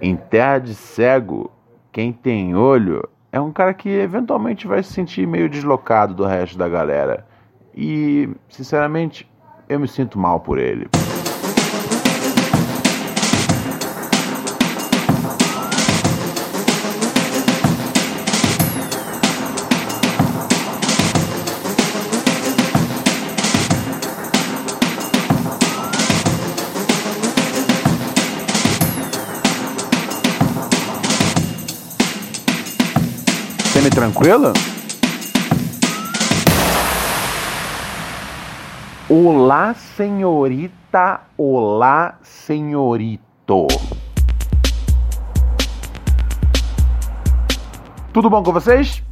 Em Terra de Cego, quem tem olho é um cara que eventualmente vai se sentir meio deslocado do resto da galera. E, sinceramente, eu me sinto mal por ele. Semi-tranquila? Olá, senhorita. Olá, senhorito. Tudo bom com vocês?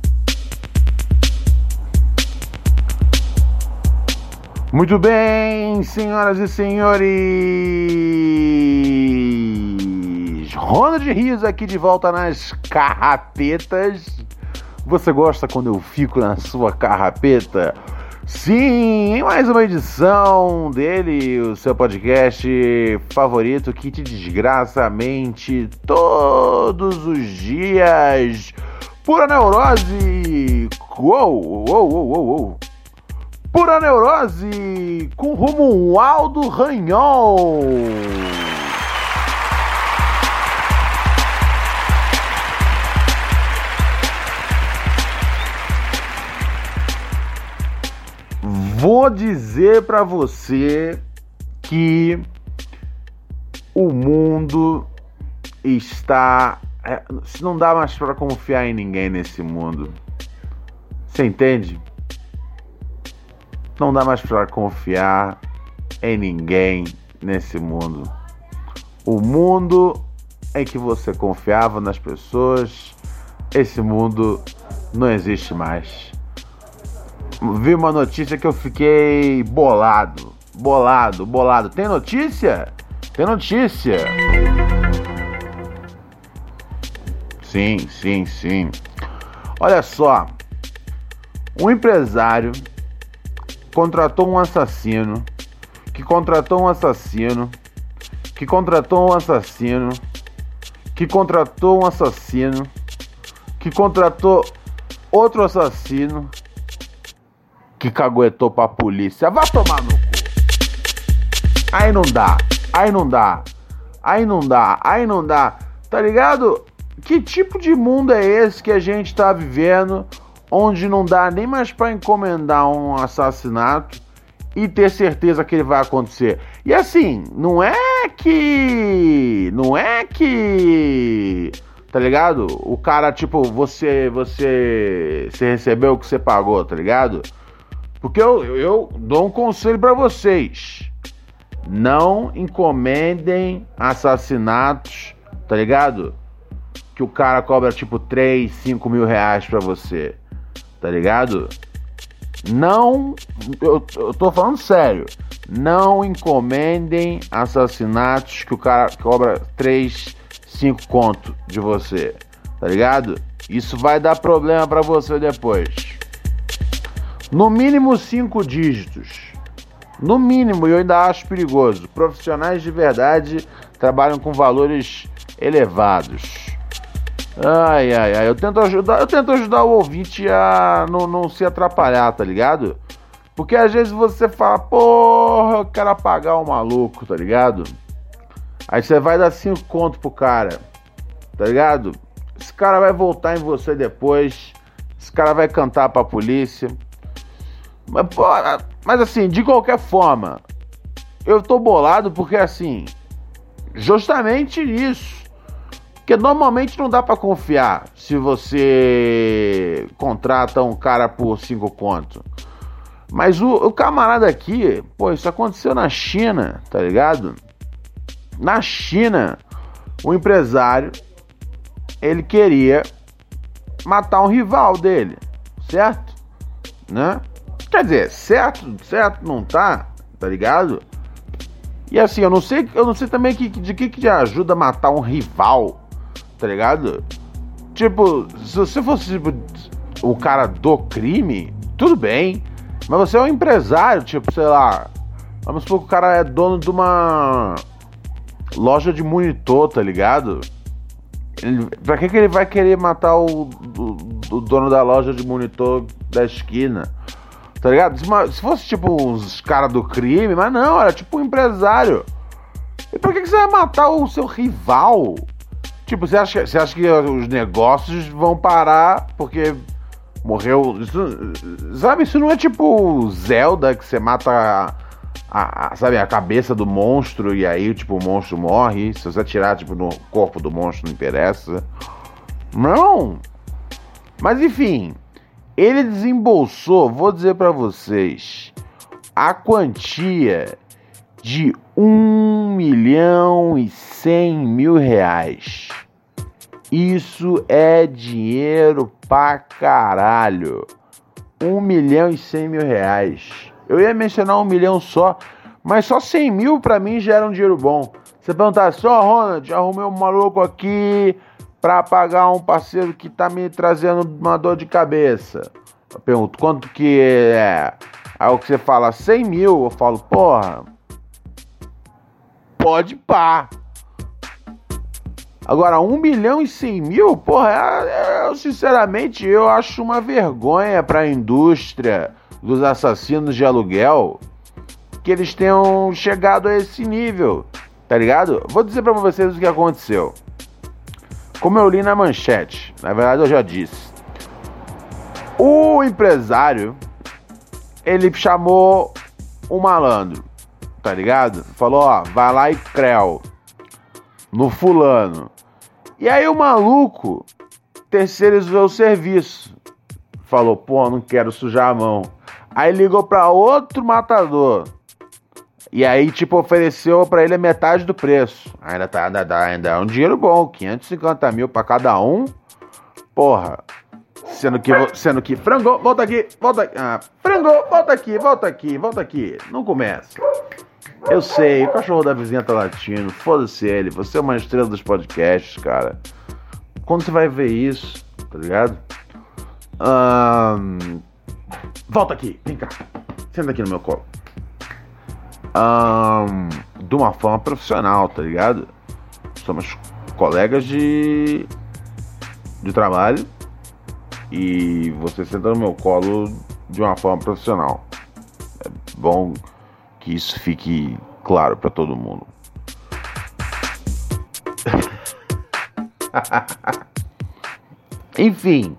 Muito bem, senhoras e senhores. Ronald Rios aqui de volta nas carrapetas. Você gosta quando eu fico na sua carrapeta? Sim, mais uma edição dele, o seu podcast favorito que te desgraça a mente todos os dias. Pura neurose! Uou, uou, uou, uou, uou. Pura neurose com rumo Aldo Ranhol. Vou dizer para você que o mundo está. É, não dá mais para confiar em ninguém nesse mundo. Você entende? Não dá mais para confiar em ninguém nesse mundo. O mundo em que você confiava nas pessoas, esse mundo não existe mais vi uma notícia que eu fiquei bolado. Bolado, bolado. Tem notícia? Tem notícia. Sim, sim, sim. Olha só. Um empresário contratou um assassino, que contratou um assassino, que contratou um assassino, que contratou um assassino, que contratou outro assassino que caguetou pra polícia. Vá tomar no cu. Aí não dá, aí não dá, aí não dá, aí não dá. Tá ligado? Que tipo de mundo é esse que a gente tá vivendo, onde não dá nem mais para encomendar um assassinato e ter certeza que ele vai acontecer? E assim, não é que. Não é que. Tá ligado? O cara, tipo, você. Você. Você recebeu o que você pagou, tá ligado? Porque eu, eu dou um conselho para vocês. Não encomendem assassinatos, tá ligado? Que o cara cobra tipo 3, 5 mil reais pra você. Tá ligado? Não. Eu, eu tô falando sério. Não encomendem assassinatos que o cara cobra 3, 5 conto de você. Tá ligado? Isso vai dar problema para você depois. No mínimo cinco dígitos. No mínimo, eu ainda acho perigoso. Profissionais de verdade trabalham com valores elevados. Ai, ai, ai. Eu tento ajudar, eu tento ajudar o ouvinte a não, não se atrapalhar, tá ligado? Porque às vezes você fala, porra, eu quero apagar o maluco, tá ligado? Aí você vai dar cinco conto pro cara, tá ligado? Esse cara vai voltar em você depois. Esse cara vai cantar pra polícia. Mas, assim, de qualquer forma, eu tô bolado porque assim, justamente isso. Porque normalmente não dá para confiar se você contrata um cara por cinco contos. Mas o, o, camarada aqui, pô, isso aconteceu na China, tá ligado? Na China, o empresário ele queria matar um rival dele, certo? Né? Quer dizer, certo, certo não tá, tá ligado? E assim, eu não sei, eu não sei também que, de que que ajuda a matar um rival, tá ligado? Tipo, se você fosse tipo, o cara do crime, tudo bem. Mas você é um empresário, tipo, sei lá. Vamos supor que o cara é dono de uma loja de monitor, tá ligado? Ele, pra que, que ele vai querer matar o, o, o dono da loja de monitor da esquina? Tá ligado? Se, fosse tipo uns caras do crime, mas não, era tipo um empresário. E por que, que você vai matar o seu rival? Tipo, você acha, você acha que os negócios vão parar porque morreu. Isso, sabe, isso não é tipo Zelda que você mata a, a, a, sabe, a cabeça do monstro e aí, tipo, o monstro morre. Se você atirar, tipo, no corpo do monstro, não interessa. Não! Mas enfim, ele desembolsou, vou dizer para vocês, a quantia de 1 milhão e 100 mil reais. Isso é dinheiro pra caralho. 1 milhão e 100 mil reais. Eu ia mencionar um milhão só, mas só 100 mil pra mim já era um dinheiro bom. Você perguntar só, assim, Ronald, arrumei um maluco aqui pra pagar um parceiro que tá me trazendo uma dor de cabeça. Eu pergunto, quanto que é? Aí o que você fala, 100 mil, eu falo, porra, pode pá. Agora, 1 milhão e 100 mil, porra, é, sinceramente eu acho uma vergonha para a indústria dos assassinos de aluguel que eles tenham chegado a esse nível, tá ligado? Vou dizer para vocês o que aconteceu. Como eu li na manchete, na verdade eu já disse. O empresário, ele chamou o malandro tá ligado? Falou, ó, vai lá e creu no fulano. E aí o maluco terceirizou o serviço. Falou, pô, não quero sujar a mão. Aí ligou para outro matador. E aí, tipo, ofereceu para ele a metade do preço. Ainda tá, ainda, ainda é um dinheiro bom, 550 mil para cada um. Porra. Sendo que, sendo que, frangou, volta aqui, volta aqui. Ah, frangou, volta aqui, volta aqui, volta aqui. Não começa. Eu sei, o cachorro da vizinha tá latindo, foda-se ele, você é uma estrela dos podcasts, cara. Quando você vai ver isso, tá ligado? Um... Volta aqui, vem cá, senta aqui no meu colo. Um... De uma forma profissional, tá ligado? Somos colegas de, de trabalho e você senta no meu colo de uma forma profissional. É bom que isso fique claro para todo mundo. Enfim.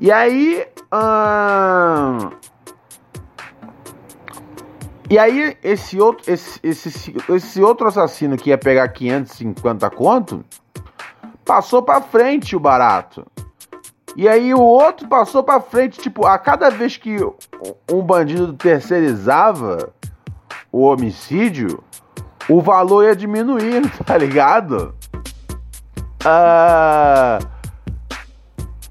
E aí. Hum... E aí, esse outro, esse, esse, esse outro assassino que ia pegar 550 conto passou pra frente o barato. E aí o outro passou pra frente, tipo, a cada vez que um bandido terceirizava, o homicídio, o valor ia diminuindo, tá ligado? Ah,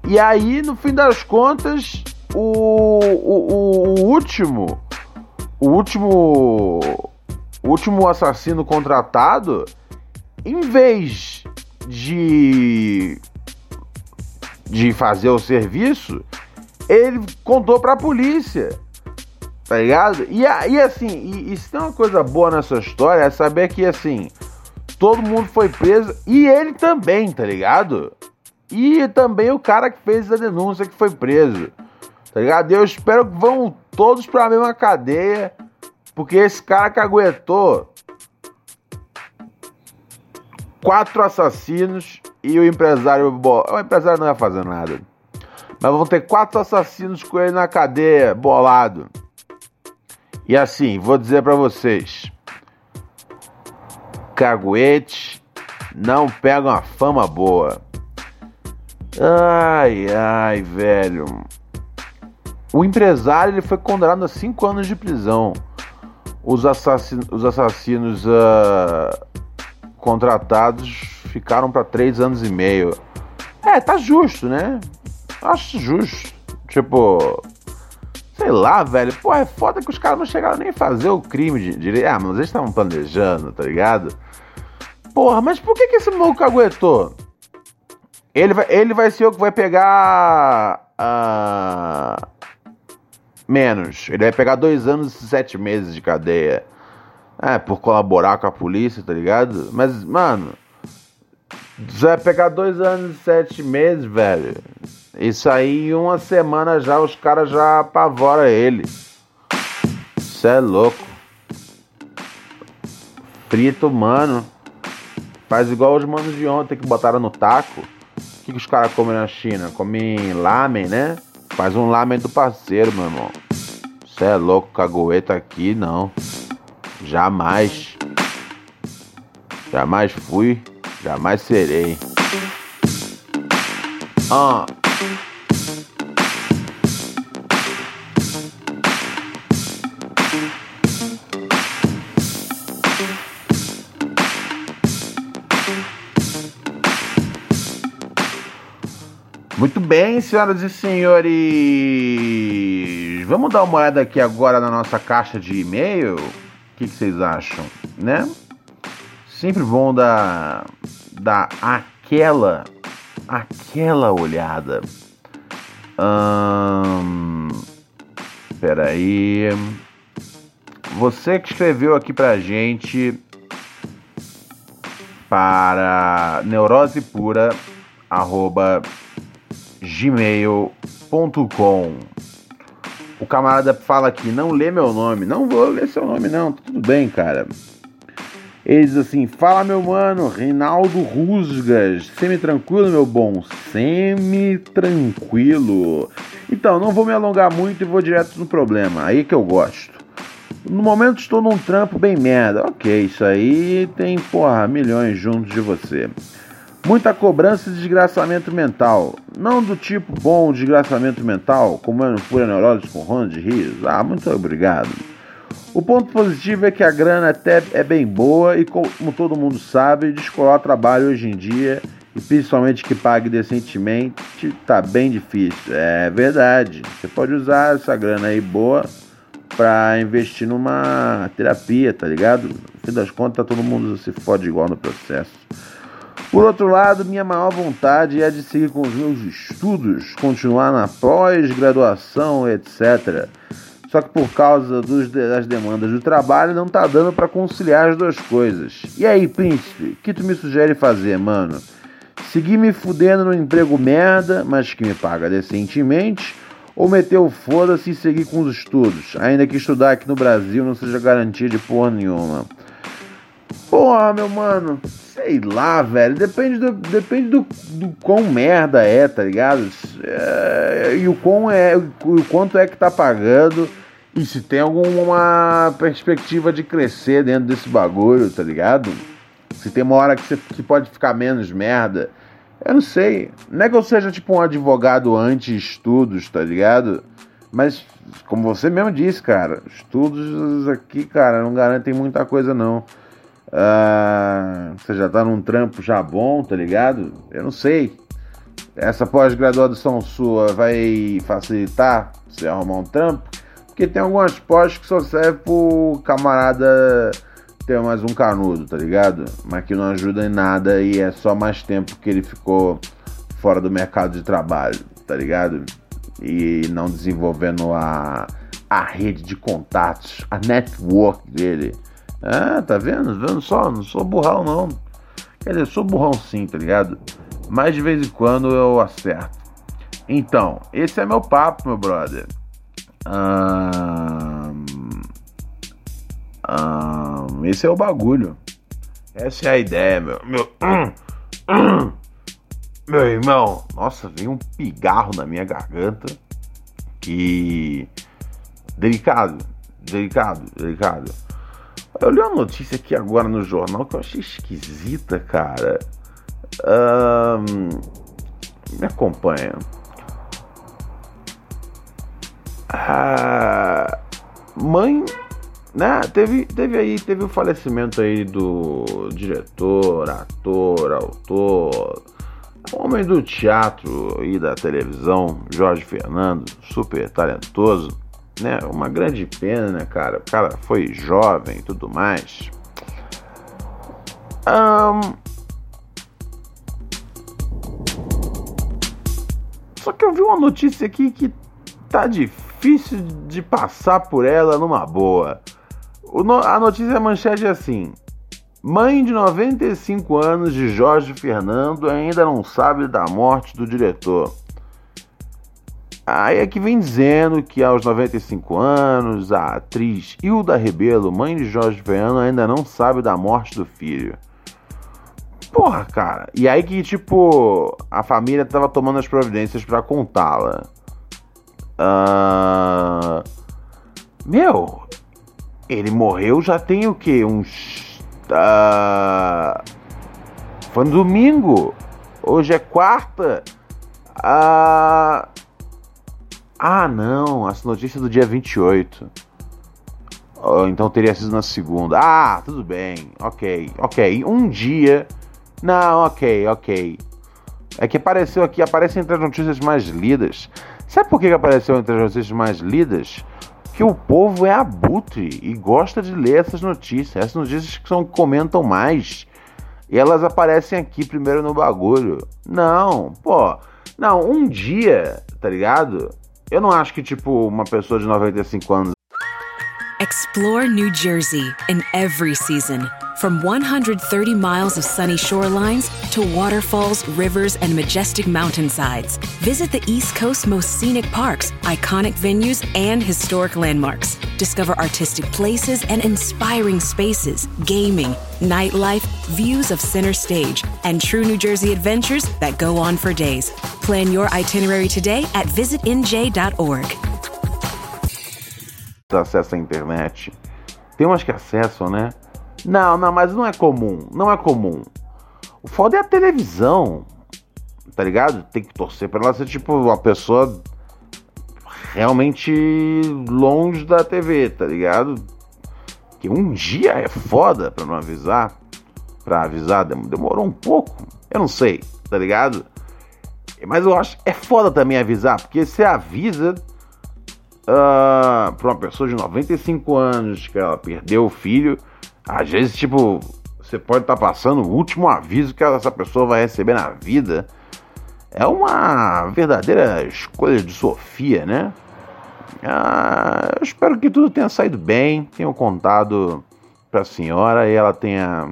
e aí, no fim das contas, o, o, o último, o último, o último assassino contratado, em vez de de fazer o serviço, ele contou para a polícia. Tá ligado? E, e assim, e, e se tem uma coisa boa nessa história é saber que assim, todo mundo foi preso e ele também, tá ligado? E também o cara que fez a denúncia que foi preso. Tá ligado? Eu espero que vão todos pra mesma cadeia. Porque esse cara que aguentou quatro assassinos e o empresário. Bom, o empresário não ia fazer nada. Mas vão ter quatro assassinos com ele na cadeia, bolado. E assim, vou dizer para vocês: caguete não pega uma fama boa. Ai, ai, velho. O empresário ele foi condenado a 5 anos de prisão. Os, assassinos, os assassinos uh, contratados ficaram para três anos e meio. É, tá justo, né? Acho justo. Tipo, sei lá, velho. Pô, é foda que os caras não chegaram nem a fazer o crime direito. Ah, mas eles estavam planejando, tá ligado? Porra, mas por que, que esse maluco aguentou? Ele vai, ele vai ser o que vai pegar. Uh, menos. Ele vai pegar dois anos e sete meses de cadeia. É, por colaborar com a polícia, tá ligado? Mas, mano. Você vai pegar dois anos e sete meses, velho. Isso aí, em uma semana já, os caras já apavoram ele. Isso é louco. Frito, mano. Faz igual os manos de ontem que botaram no taco. O que, que os caras comem na China? Comem lamen, né? Faz um lamen do parceiro, meu irmão. Você é louco, cagoeta aqui, não. Jamais. Jamais fui, jamais serei. Ah. Muito bem, senhoras e senhores. Vamos dar uma olhada aqui agora na nossa caixa de e-mail. O que, que vocês acham, né? Sempre bom dar, dar aquela, aquela olhada. Hum, peraí. Você que escreveu aqui pra gente para neurose pura arroba gmail.com. O camarada fala aqui, não lê meu nome. Não vou ler seu nome, não. Tudo bem, cara. Ele diz assim: Fala, meu mano, Reinaldo Rusgas. Semi-tranquilo, meu bom? Semi-tranquilo. Então, não vou me alongar muito e vou direto no problema. Aí que eu gosto. No momento estou num trampo bem merda. Ok, isso aí tem, porra, milhões juntos de você. Muita cobrança e desgraçamento mental. Não do tipo bom desgraçamento mental, como é no Pura Neurose com Ronald Rios. Ah, muito obrigado. O ponto positivo é que a grana até é bem boa e, como todo mundo sabe, descolar trabalho hoje em dia, e principalmente que pague decentemente, tá bem difícil. É verdade. Você pode usar essa grana aí boa para investir numa terapia, tá ligado? No fim das contas, todo mundo se fode igual no processo. Por outro lado, minha maior vontade é de seguir com os meus estudos, continuar na pós-graduação, etc. Só que por causa dos, das demandas do trabalho, não tá dando para conciliar as duas coisas. E aí, príncipe, o que tu me sugere fazer, mano? Seguir me fudendo no emprego merda, mas que me paga decentemente, ou meter o foda-se e seguir com os estudos, ainda que estudar aqui no Brasil não seja garantia de porra nenhuma? Porra, meu mano, sei lá, velho. Depende do, depende do, do quão merda é, tá ligado? É, e o quão é, o quanto é que tá pagando. E se tem alguma perspectiva de crescer dentro desse bagulho, tá ligado? Se tem uma hora que, você, que pode ficar menos merda. Eu não sei. Não é que eu seja tipo um advogado anti-estudos, tá ligado? Mas, como você mesmo disse, cara, estudos aqui, cara, não garantem muita coisa não. Ah, você já tá num trampo já bom, tá ligado? Eu não sei. Essa pós-graduação sua vai facilitar você arrumar um trampo? Porque tem algumas pós que só servem pro camarada ter mais um canudo, tá ligado? Mas que não ajuda em nada e é só mais tempo que ele ficou fora do mercado de trabalho, tá ligado? E não desenvolvendo a, a rede de contatos, a network dele ah, tá vendo? Vendo só? Não sou burrão, não. Quer dizer, sou burrão sim, tá ligado? Mas de vez em quando eu acerto. Então, esse é meu papo, meu brother. esse é o bagulho. Essa é a ideia, meu. Meu, meu irmão. Nossa, veio um pigarro na minha garganta. Que. Delicado, delicado, delicado. Eu li uma notícia aqui agora no jornal que eu achei esquisita, cara. Um, me acompanha. Ah, mãe né? Teve, teve aí, teve o falecimento aí do diretor, ator, autor, homem do teatro e da televisão, Jorge Fernando, super talentoso, né? Uma grande pena, né, cara? O cara foi jovem e tudo mais. Um... Só que eu vi uma notícia aqui que tá difícil de passar por ela numa boa. a notícia manchete é assim: Mãe de 95 anos de Jorge Fernando ainda não sabe da morte do diretor. Aí é que vem dizendo que aos 95 anos, a atriz Hilda Rebelo, mãe de Jorge Fernando, ainda não sabe da morte do filho. Porra, cara. E aí que, tipo, a família tava tomando as providências para contá-la. Uh... Meu, ele morreu já tem o que? Uns. Uh... Foi no domingo. Hoje é quarta. Uh... Ah, não. Essa notícia é do dia 28. Oh, então teria sido na segunda. Ah, tudo bem. Ok, ok. Um dia. Não, ok, ok. É que apareceu aqui, aparece entre as notícias mais lidas. Sabe por que apareceu entre as notícias mais lidas? Que o povo é abutre e gosta de ler essas notícias. Essas notícias que são comentam mais. E elas aparecem aqui primeiro no bagulho. Não, pô. Não, um dia, tá ligado? Eu não acho que, tipo, uma pessoa de 95 anos. Explore New Jersey in every season. From 130 miles of sunny shorelines to waterfalls, rivers, and majestic mountainsides, visit the East Coast's most scenic parks, iconic venues, and historic landmarks. Discover artistic places and inspiring spaces, gaming, nightlife, views of center stage, and true New Jersey adventures that go on for days. Plan your itinerary today at visitnj.org. Acesso à internet. Tem umas que acessam, né? Não, não, mas não é comum. Não é comum. O foda é a televisão. Tá ligado? Tem que torcer pra ela ser tipo uma pessoa realmente longe da TV, tá ligado? Que um dia é foda pra não avisar. Pra avisar demorou um pouco. Eu não sei, tá ligado? Mas eu acho é foda também avisar, porque você avisa uh, pra uma pessoa de 95 anos que ela perdeu o filho às vezes, tipo, você pode estar tá passando o último aviso que essa pessoa vai receber na vida. É uma verdadeira escolha de Sofia, né? Ah, eu espero que tudo tenha saído bem, tenham contado para a senhora e ela tenha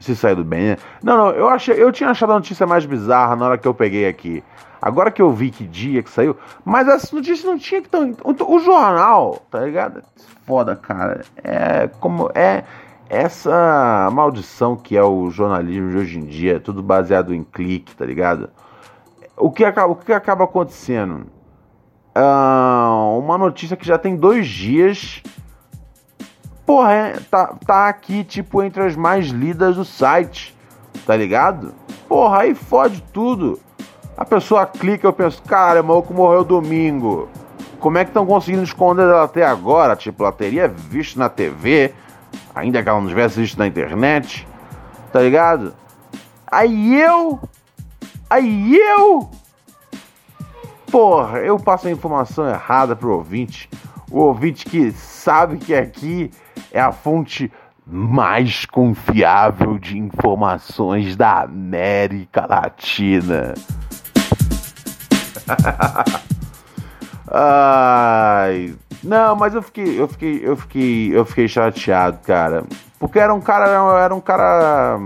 se saído bem. Né? Não, não, eu achei, eu tinha achado a notícia mais bizarra na hora que eu peguei aqui. Agora que eu vi que dia que saiu, mas essa notícia não tinha que tão, o, o jornal, tá ligado? Foda, cara. É como é essa maldição que é o jornalismo de hoje em dia, tudo baseado em clique, tá ligado? O que acaba, o que acaba acontecendo? Uh, uma notícia que já tem dois dias. Porra, é, tá, tá aqui, tipo, entre as mais lidas do site, tá ligado? Porra, aí fode tudo. A pessoa clica, eu penso, cara, o maluco morreu domingo. Como é que estão conseguindo esconder ela até agora? Tipo, ela teria visto na TV ainda que ela não tivesse visto na internet, tá ligado? Aí eu, aí eu, porra, eu passo a informação errada pro ouvinte, o ouvinte que sabe que aqui é a fonte mais confiável de informações da América Latina. Ai, não, mas eu fiquei, eu fiquei, eu fiquei, eu fiquei chateado, cara. Porque era um cara, era um cara,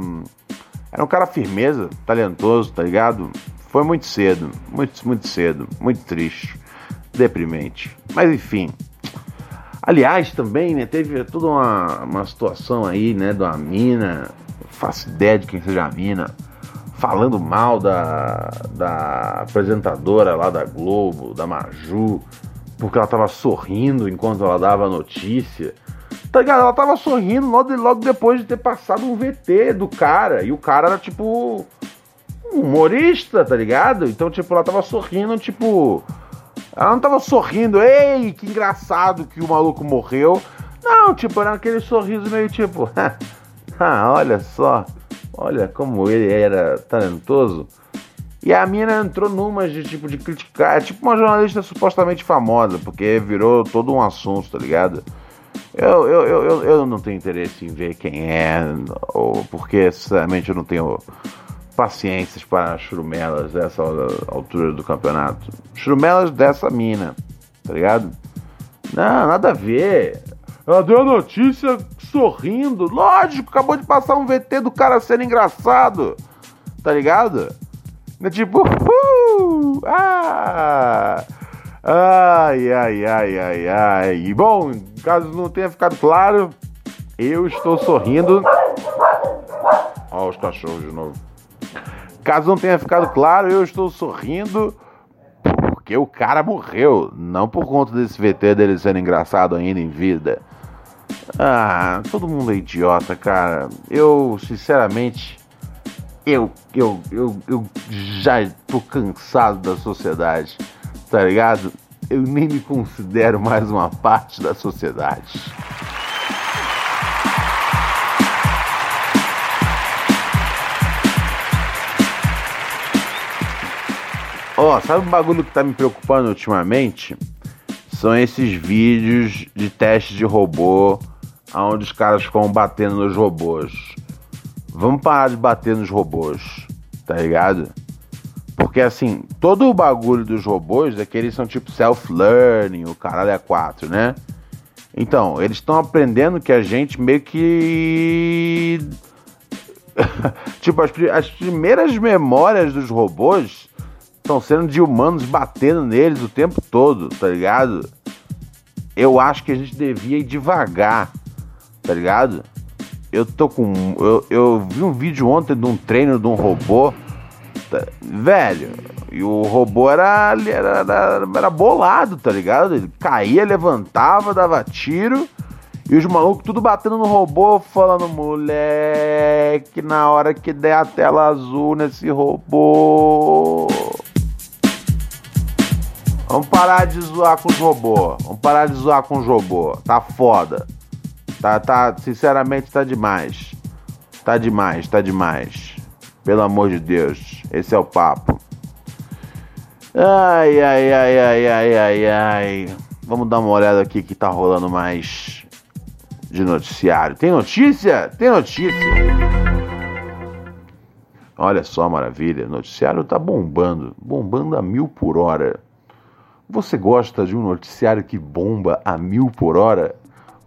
era um cara firmeza, talentoso, tá ligado? Foi muito cedo, muito, muito cedo, muito triste, deprimente. Mas enfim. Aliás, também, né, teve toda uma, uma situação aí, né, de uma mina, faço ideia de quem seja a mina, falando mal da, da apresentadora lá da Globo, da Maju, porque ela tava sorrindo enquanto ela dava a notícia. Tá ligado? Ela tava sorrindo logo, logo depois de ter passado um VT do cara. E o cara era tipo. Um humorista, tá ligado? Então, tipo, ela tava sorrindo, tipo. Ela não tava sorrindo, ei, que engraçado que o maluco morreu. Não, tipo, era aquele sorriso meio tipo, ah, olha só, olha como ele era talentoso. E a mina entrou numa de tipo de criticar, tipo uma jornalista supostamente famosa, porque virou todo um assunto, tá ligado? Eu, eu, eu, eu não tenho interesse em ver quem é, ou porque sinceramente eu não tenho paciências para churumelas dessa altura do campeonato. Churumelas dessa mina, tá ligado? Não, nada a ver. Ela deu a notícia sorrindo. Lógico, acabou de passar um VT do cara sendo engraçado. Tá ligado? É tipo, uh, ah, ai, ai, ai, ai, ai. Bom, caso não tenha ficado claro, eu estou sorrindo. Ó, os cachorros de novo. Caso não tenha ficado claro, eu estou sorrindo porque o cara morreu, não por conta desse VT dele sendo engraçado ainda em vida. Ah, todo mundo é idiota, cara. Eu, sinceramente, eu, eu, eu, eu já tô cansado da sociedade, tá ligado? Eu nem me considero mais uma parte da sociedade. Ó, oh, sabe um bagulho que tá me preocupando ultimamente? São esses vídeos de teste de robô, onde os caras ficam batendo nos robôs. Vamos parar de bater nos robôs, tá ligado? Porque assim, todo o bagulho dos robôs é que eles são tipo self-learning, o caralho é 4, né? Então, eles estão aprendendo que a gente meio que. tipo, as, as primeiras memórias dos robôs estão sendo de humanos batendo neles o tempo todo, tá ligado? Eu acho que a gente devia ir devagar, tá ligado? eu tô com. Eu, eu vi um vídeo ontem de um treino de um robô. Tá, velho, e o robô era, era, era, era bolado, tá ligado? Ele caía, levantava, dava tiro. E os malucos tudo batendo no robô, falando, moleque, na hora que der a tela azul nesse robô. Vamos parar de zoar com os robôs. Vamos parar de zoar com os robôs. Tá foda. Tá, tá, sinceramente tá demais. Tá demais, tá demais. Pelo amor de Deus, esse é o papo. Ai, ai, ai, ai, ai, ai, ai. Vamos dar uma olhada aqui que tá rolando mais de noticiário. Tem notícia? Tem notícia. Olha só, maravilha. Noticiário tá bombando. Bombando a mil por hora. Você gosta de um noticiário que bomba a mil por hora?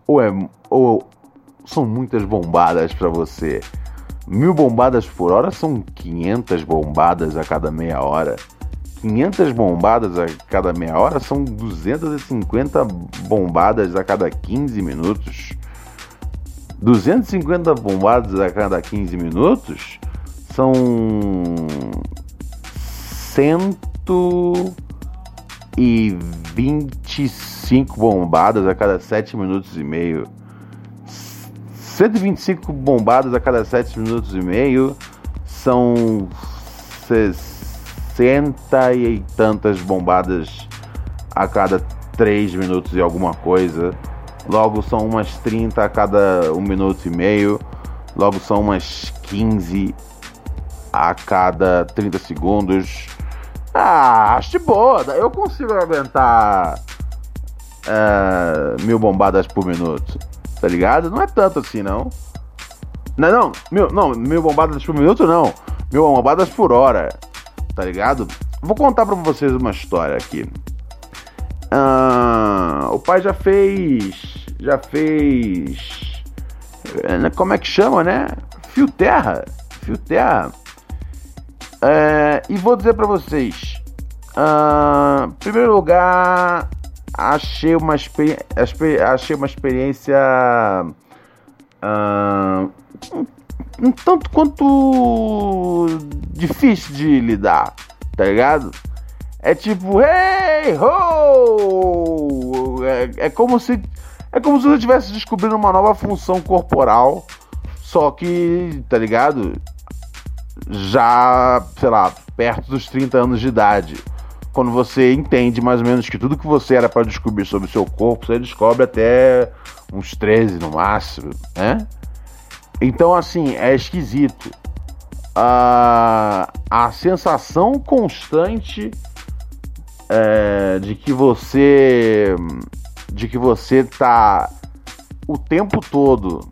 ou, é, ou são muitas bombadas para você? Mil bombadas por hora são 500 bombadas a cada meia hora. 500 bombadas a cada meia hora são 250 bombadas a cada 15 minutos. 250 bombadas a cada 15 minutos são 125 5 bombadas a cada 7 minutos e meio. 125 bombadas a cada 7 minutos e meio são 60 e tantas bombadas a cada 3 minutos e alguma coisa. Logo são umas 30 a cada 1 minuto e meio. Logo são umas 15 a cada 30 segundos. Ah, acho de boa. Eu consigo aguentar uh, mil bombadas por minuto. Tá ligado? Não é tanto assim, não. Não, não, mil, não, mil bombadas por minuto não. Mil bombadas por hora. Tá ligado? Vou contar pra vocês uma história aqui. Uh, o pai já fez. Já fez. Eh, como é que chama, né? Fio terra. Fio terra. Uh, e vou dizer pra vocês. Uh, em primeiro lugar, achei uma, achei uma experiência uh, um, um, tanto quanto difícil de lidar, tá ligado? É tipo, hey, ho! É, é como se é como se eu estivesse descobrindo uma nova função corporal, só que, tá ligado? Já, sei lá, perto dos 30 anos de idade. quando você entende mais ou menos que tudo que você era para descobrir sobre o seu corpo, você descobre até uns 13 no máximo, né? Então, assim, é esquisito. A, a sensação constante é, de que você de que você tá o tempo todo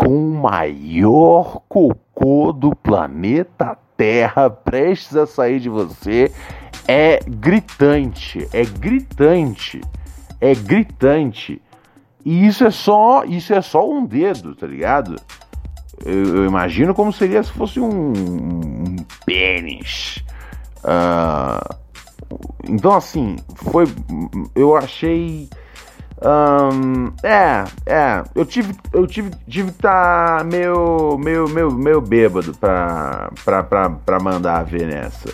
com o maior cocô do planeta Terra prestes a sair de você é gritante, é gritante, é gritante. E isso é só, isso é só um dedo, tá ligado? Eu, eu imagino como seria se fosse um, um pênis. Uh, então assim, foi, eu achei um, é, é. Eu tive, eu tive, tive que tá meio, meio, meio, meio bêbado pra, pra, pra mandar ver nessa.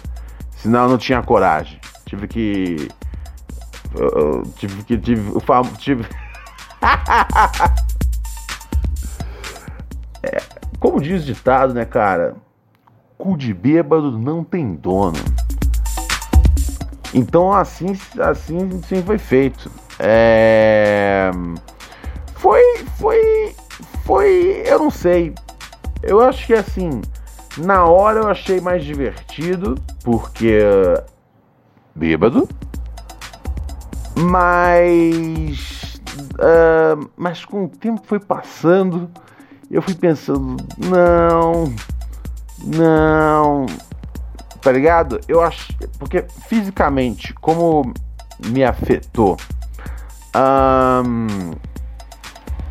Senão eu não tinha coragem. Tive que. Eu, tive que. Tive. O fam, tive. é, como diz o ditado, né, cara? Cu de bêbado não tem dono. Então assim, assim, sim foi feito. É... Foi, foi, foi, eu não sei. Eu acho que assim, na hora eu achei mais divertido, porque bêbado, mas, uh, mas com o tempo foi passando, eu fui pensando, não, não, tá ligado? Eu acho, porque fisicamente, como me afetou um,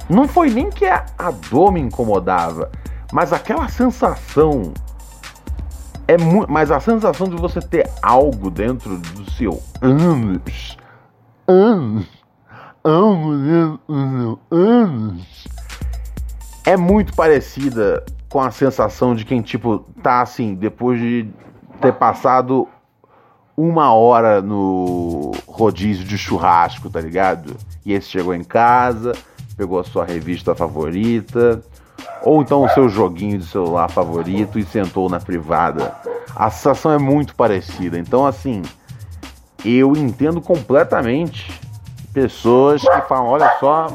não foi nem que a, a dor me incomodava, mas aquela sensação é mas a sensação de você ter algo dentro do seu ânus, ânus, ânus, ânus, é muito parecida com a sensação de quem tipo tá assim depois de ter passado uma hora no rodízio de churrasco, tá ligado? E esse chegou em casa, pegou a sua revista favorita, ou então o seu joguinho de celular favorito e sentou na privada. A sensação é muito parecida. Então, assim, eu entendo completamente pessoas que falam: olha só,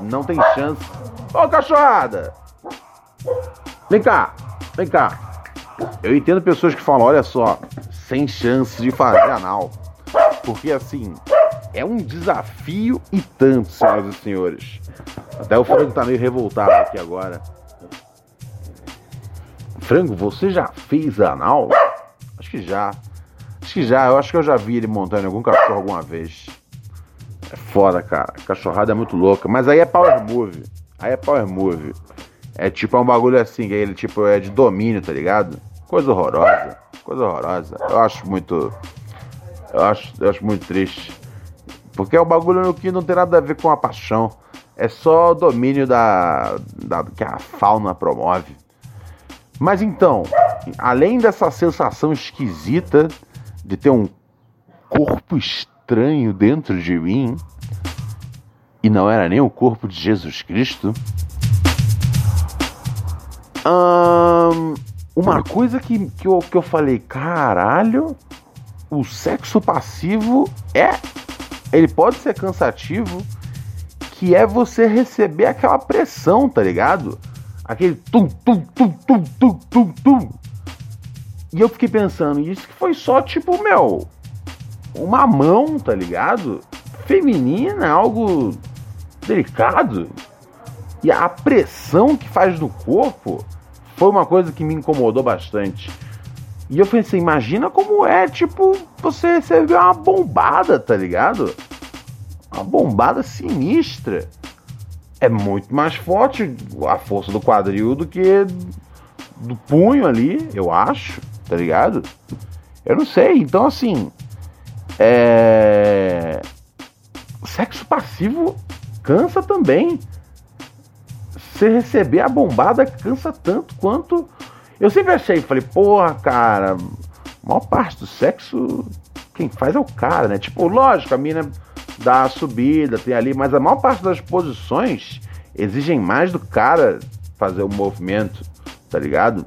não tem chance. Ô cachorrada! Vem cá, vem cá. Eu entendo pessoas que falam: olha só, sem chance de fazer anal. Porque assim, é um desafio e tanto, senhoras e senhores. Até o frango tá meio revoltado aqui agora. Frango, você já fez anal? Acho que já. Acho que já, eu acho que eu já vi ele montando algum cachorro alguma vez. É foda, cara. Cachorrada é muito louca. Mas aí é power move. Aí é power move. É tipo é um bagulho assim, que ele tipo é de domínio, tá ligado? Coisa horrorosa. Coisa horrorosa. Eu acho muito. Eu acho, eu acho muito triste. Porque é um bagulho que não tem nada a ver com a paixão. É só o domínio da, da que a fauna promove. Mas então, além dessa sensação esquisita de ter um corpo estranho dentro de mim, e não era nem o corpo de Jesus Cristo, hum, uma coisa que, que, eu, que eu falei, caralho, o sexo passivo é. Ele pode ser cansativo, que é você receber aquela pressão, tá ligado? Aquele tum, tum, tum, tum, tum, tum, tum. E eu fiquei pensando, isso que foi só tipo, meu, uma mão, tá ligado? Feminina, algo delicado. E a pressão que faz no corpo foi uma coisa que me incomodou bastante. E eu pensei, imagina como é, tipo, você receber uma bombada, tá ligado? Uma bombada sinistra. É muito mais forte a força do quadril do que do punho ali, eu acho, tá ligado? Eu não sei, então assim. É. Sexo passivo cansa também você receber a bombada cansa tanto quanto. Eu sempre achei, falei, porra, cara, a maior parte do sexo, quem faz é o cara, né? Tipo, lógico, a mina dá a subida, tem ali, mas a maior parte das posições exigem mais do cara fazer o movimento, tá ligado?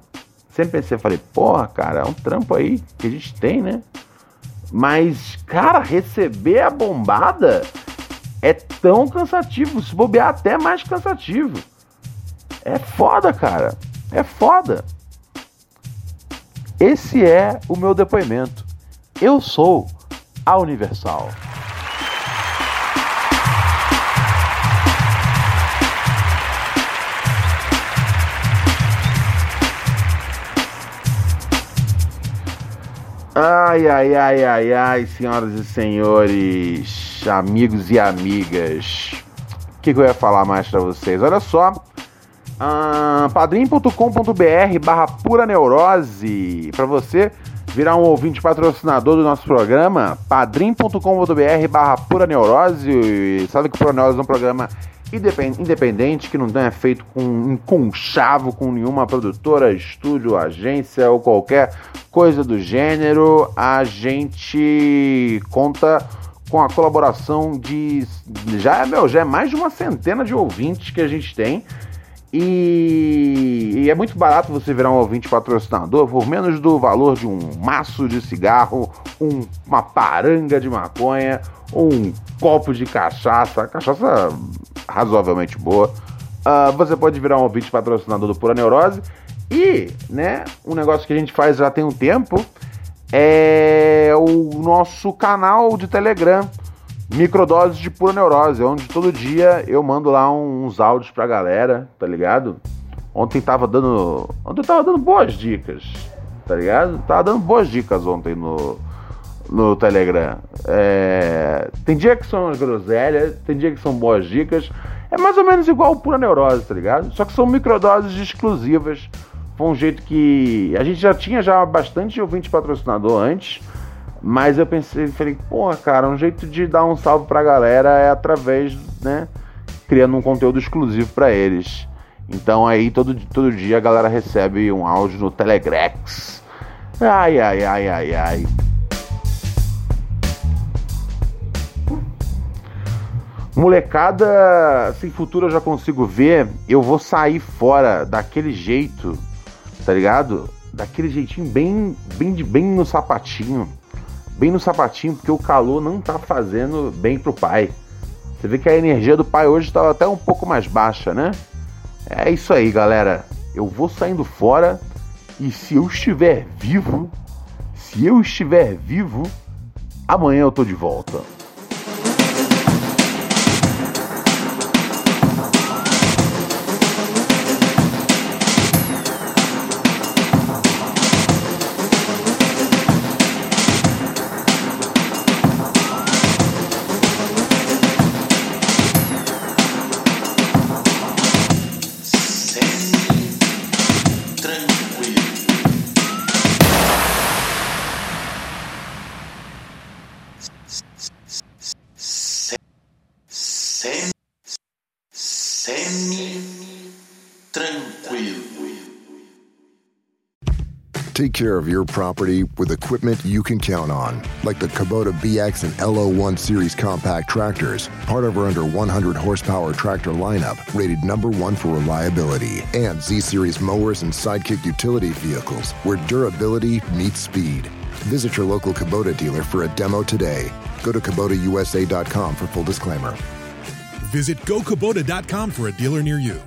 sempre pensei, falei, porra, cara, é um trampo aí que a gente tem, né? Mas, cara, receber a bombada é tão cansativo, se bobear até mais cansativo. É foda, cara. É foda. Esse é o meu depoimento. Eu sou a Universal. Ai, ai, ai, ai, ai, senhoras e senhores, amigos e amigas. O que, que eu ia falar mais para vocês? Olha só, uh, padrim.com.br barra pura neurose, para você virar um ouvinte patrocinador do nosso programa, padrim.com.br barra pura neurose, sabe que o Pura Neurose é um programa independente que não é feito com um conchavo com nenhuma produtora, estúdio, agência ou qualquer coisa do gênero. A gente conta com a colaboração de já é meu, já é mais de uma centena de ouvintes que a gente tem. E, e, é muito barato você virar um ouvinte patrocinador por menos do valor de um maço de cigarro, um, uma paranga de maconha um copo de cachaça. Cachaça razoavelmente boa. Uh, você pode virar um ouvinte patrocinador do Pura Neurose. E, né, um negócio que a gente faz já tem um tempo é o nosso canal de Telegram, Microdoses de Pura Neurose, onde todo dia eu mando lá uns áudios pra galera, tá ligado? Ontem tava dando. Ontem tava dando boas dicas, tá ligado? Tava dando boas dicas ontem no, no Telegram. É, tem dia que são groselhas, tem dia que são boas dicas. É mais ou menos igual pura neurose, tá ligado? Só que são microdoses exclusivas. Foi um jeito que. A gente já tinha já bastante ouvinte patrocinador antes. Mas eu pensei, falei, porra, cara, um jeito de dar um salve pra galera é através, né? Criando um conteúdo exclusivo para eles. Então aí todo, todo dia a galera recebe um áudio no Telegrex. Ai, ai, ai, ai, ai. Molecada sem futuro eu já consigo ver. Eu vou sair fora daquele jeito, tá ligado? Daquele jeitinho bem, bem, bem no sapatinho. Bem no sapatinho, porque o calor não tá fazendo bem pro pai. Você vê que a energia do pai hoje tá até um pouco mais baixa, né? É isso aí, galera. Eu vou saindo fora e se eu estiver vivo, se eu estiver vivo, amanhã eu tô de volta. Care of your property with equipment you can count on, like the Kubota BX and LO1 Series compact tractors, part of our under 100 horsepower tractor lineup, rated number one for reliability, and Z Series mowers and sidekick utility vehicles, where durability meets speed. Visit your local Kubota dealer for a demo today. Go to KubotaUSA.com for full disclaimer. Visit GoKubota.com for a dealer near you.